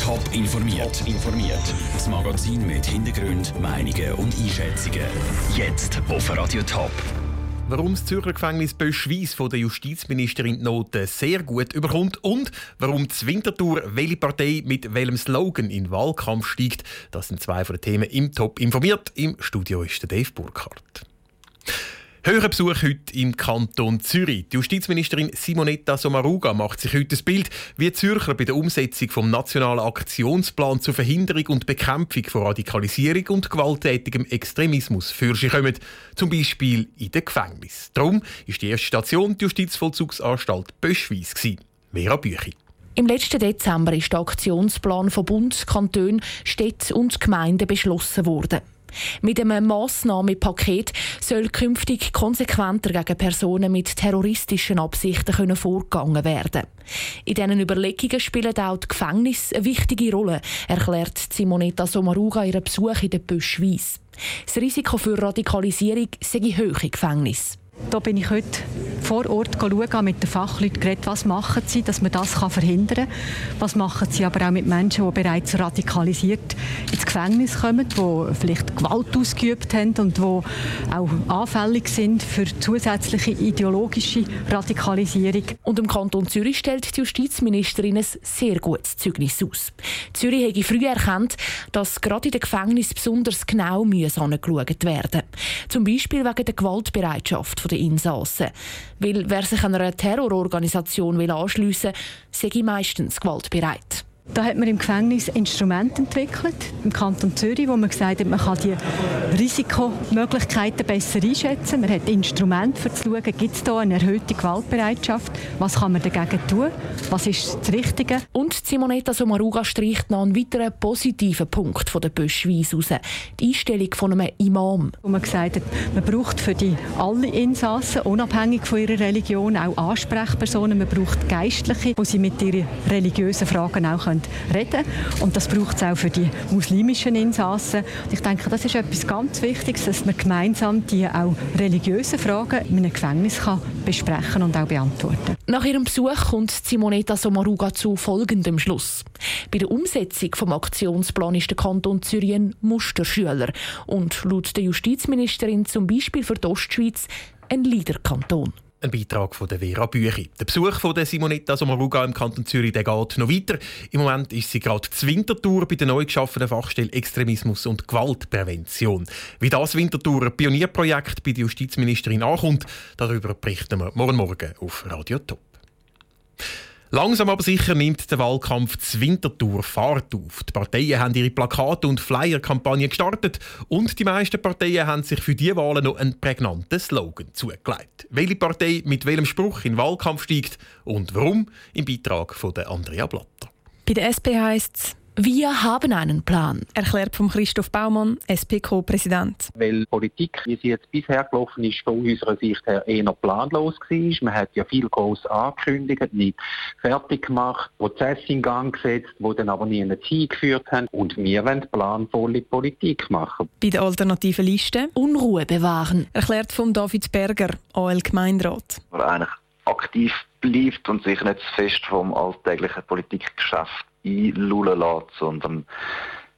Top informiert. informiert. Das Magazin mit Hintergrund, Meinungen und Einschätzungen. Jetzt auf Radio Top. Warum das Zürcher Gefängnis Böschweiss von der Justizministerin die Noten sehr gut überkommt und warum die Winterthur welche Partei mit welchem Slogan in Wahlkampf steigt, das sind zwei von den Themen im Top informiert. Im Studio ist der Dave Burkhardt. Höherer Besuch heute im Kanton Zürich. Die Justizministerin Simonetta Sommaruga macht sich heute das Bild, wie Zürcher bei der Umsetzung vom nationalen Aktionsplan zur Verhinderung und Bekämpfung von Radikalisierung und gewalttätigem Extremismus für sich kommen, zum Beispiel in den Gefängnis. Darum ist die erste Station die Justizvollzugsanstalt Böschweiss. Vera Büchi. Im letzten Dezember ist der Aktionsplan von Bund, Kanton, Städten und Gemeinden beschlossen worden. Mit einem Massnahmenpaket soll künftig konsequenter gegen Personen mit terroristischen Absichten können vorgegangen werden. In diesen Überlegungen spielen auch die Gefängnisse eine wichtige Rolle, erklärt Simonetta Sommaruga ihren Besuch in der Böschweiss. Das Risiko für Radikalisierung sei hoch im Gefängnis. Da bin ich heute vor Ort schauen, mit den Fachleuten geredet, was machen sie, dass man das verhindern kann. Was machen sie aber auch mit Menschen, die bereits radikalisiert ins Gefängnis kommen, die vielleicht Gewalt ausgeübt haben und die auch anfällig sind für zusätzliche ideologische Radikalisierung. Und im Kanton Zürich stellt die Justizministerin ein sehr gutes Zeugnis aus. Zürich habe früh erkannt, dass gerade in den Gefängnissen besonders genau angeschaut werden Zum Beispiel wegen der Gewaltbereitschaft der Insassen. Weil wer sich einer Terrororganisation anschliessen will, sei meistens gewaltbereit. Da hat man im Gefängnis Instrumente entwickelt, im Kanton Zürich, wo man gesagt hat, man kann die Risikomöglichkeiten besser einschätzen. Man hat Instrumente, um zu schauen, gibt es da eine erhöhte Gewaltbereitschaft, was kann man dagegen tun, was ist das Richtige. Und Simonetta Sommaruga streicht noch einen weiteren positiven Punkt von der Böschweiss raus, die Einstellung von einem Imam. Wo man gesagt hat, man braucht für die alle Insassen, unabhängig von ihrer Religion, auch Ansprechpersonen, man braucht Geistliche, wo sie mit ihren religiösen Fragen auch können reden Und das braucht es auch für die muslimischen Insassen. Und ich denke, das ist etwas ganz Wichtiges, dass man gemeinsam die auch religiösen Fragen in einem Gefängnis kann besprechen und auch beantworten Nach ihrem Besuch kommt Simonetta Sommaruga zu folgendem Schluss. Bei der Umsetzung des Aktionsplan ist der Kanton Zürich Musterschüler und laut der Justizministerin zum Beispiel für die Ostschweiz ein Leaderkanton. Ein Beitrag von der Vera Büchi. Der Besuch von der Simonetta Sommaruga im Kanton Zürich der geht noch weiter. Im Moment ist sie gerade zur Wintertour bei der neu geschaffenen Fachstelle Extremismus und Gewaltprävention. Wie das Wintertour Pionierprojekt bei der Justizministerin ankommt, darüber berichten wir morgen Morgen auf Radio Top. Langsam aber sicher nimmt der Wahlkampf zur Wintertour Fahrt auf. Die Parteien haben ihre Plakate- und Flyer-Kampagne gestartet und die meisten Parteien haben sich für diese Wahlen noch einen prägnanten Slogan zugelegt. Welche Partei mit welchem Spruch in den Wahlkampf steigt und warum, im Beitrag von Andrea Blatter. Bei der SP heisst es wir haben einen Plan, erklärt von Christoph Baumann, SPK-Präsident. Weil Politik, wie sie jetzt bisher gelaufen ist, von unserer Sicht her eher planlos war. Man hat ja viel groß angekündigt, nicht fertig gemacht, Prozesse in Gang gesetzt, die dann aber nie eine Ziel geführt haben. Und wir wollen planvolle Politik machen. Bei der alternativen Liste Unruhe bewahren, erklärt von David Berger, AL Gemeinderat. Eigentlich aktiv bleibt und sich nicht fest vom alltäglichen Politikgeschäft einlullen lässt, sondern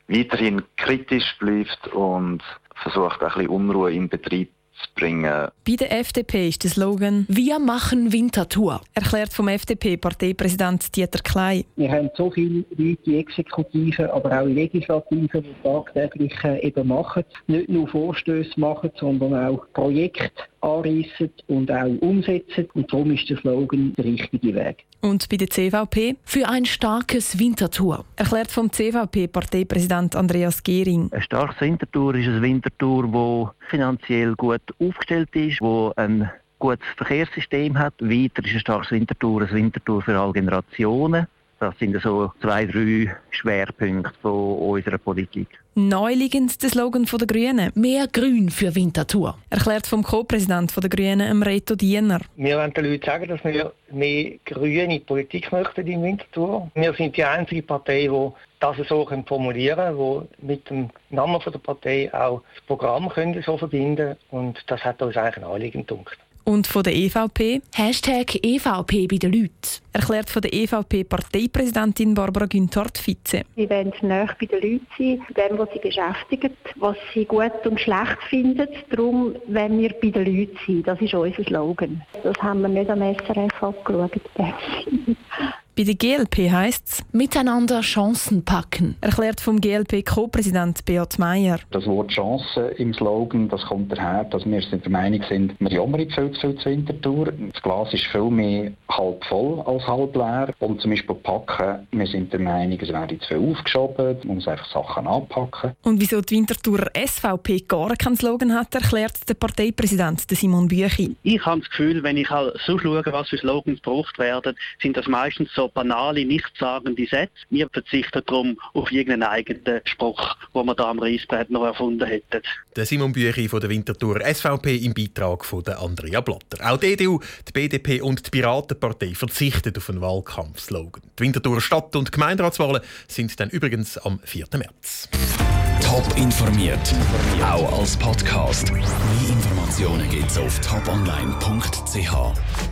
weiterhin kritisch bleibt und versucht, ein bisschen Unruhe im Betrieb zu bringen. Bei der FDP ist der Slogan «Wir machen Wintertour», erklärt vom FDP-Parteipräsident Dieter Klein. Wir haben so viele Leute in Exekutive, aber auch in Legislative, die tagtäglich äh, eben machen, nicht nur Vorstöße machen, sondern auch Projekte anreissen und auch umsetzen. Und darum ist der Slogan der richtige Weg. Und bei der CVP? Für ein starkes Winterthur. Erklärt vom CVP-Parteipräsident Andreas Gehring. Ein starkes Winterthur ist ein Winterthur, das finanziell gut aufgestellt ist, wo ein gutes Verkehrssystem hat. Weiter ist ein starkes Winterthur ein Winterthur für alle Generationen. Das sind so zwei, drei Schwerpunkte von unserer Politik. Neu liegend der Slogan der Grünen. Mehr Grün für Winterthur. Erklärt vom Co-Präsident der Grünen, Reto Diener. Wir wollen den Leuten sagen, dass wir mehr grüne Politik möchten in Winterthur. Wir sind die einzige Partei, die das so formulieren können, die mit dem Namen der Partei auch das Programm können so verbinden Und das hat uns eigentlich ein Anliegen gedacht. Und von der EVP? Hashtag EVP bei den Leuten. Erklärt von der EVP-Parteipräsidentin Barbara Günthard Vize. Sie wollen näher bei den Leuten sein, dem, was sie beschäftigt, was sie gut und schlecht finden. Darum wollen wir bei den Leuten sein. Das ist unser Slogan. Das haben wir nicht am SRF abgeschaut. Bei der GLP heisst es «Miteinander Chancen packen», erklärt vom GLP-Co-Präsident Beat Meier. Das Wort Chance im Slogan, das kommt daher, dass wir der Meinung sind, wir jammern viel zu viel zu Winterthur. Das Glas ist viel mehr halb voll als halb leer. Und zum Beispiel packen, wir sind der Meinung, es werde zu viel aufgeschoben, man muss einfach Sachen anpacken. Und wieso die Winterthurer SVP gar keinen Slogan hat, erklärt der Parteipräsident Simon Büchi. Ich habe das Gefühl, wenn ich halt so schaue, was für Slogans gebraucht werden, sind das meistens so banale, nichtssagende Sätze. Wir verzichten darum auf irgendeinen eigenen Spruch, den wir da am Reisbrett noch erfunden hätten. Der Simon Büchi von der Winterthur SVP im Beitrag von der Andrea Blatter. Auch die EDU, die BDP und die Piratenpartei verzichten auf einen Wahlkampfslogan. Die Winterthurer Stadt- und Gemeinderatswahlen sind dann übrigens am 4. März. Top informiert, auch als Podcast. Mehr Informationen gibt's auf toponline.ch.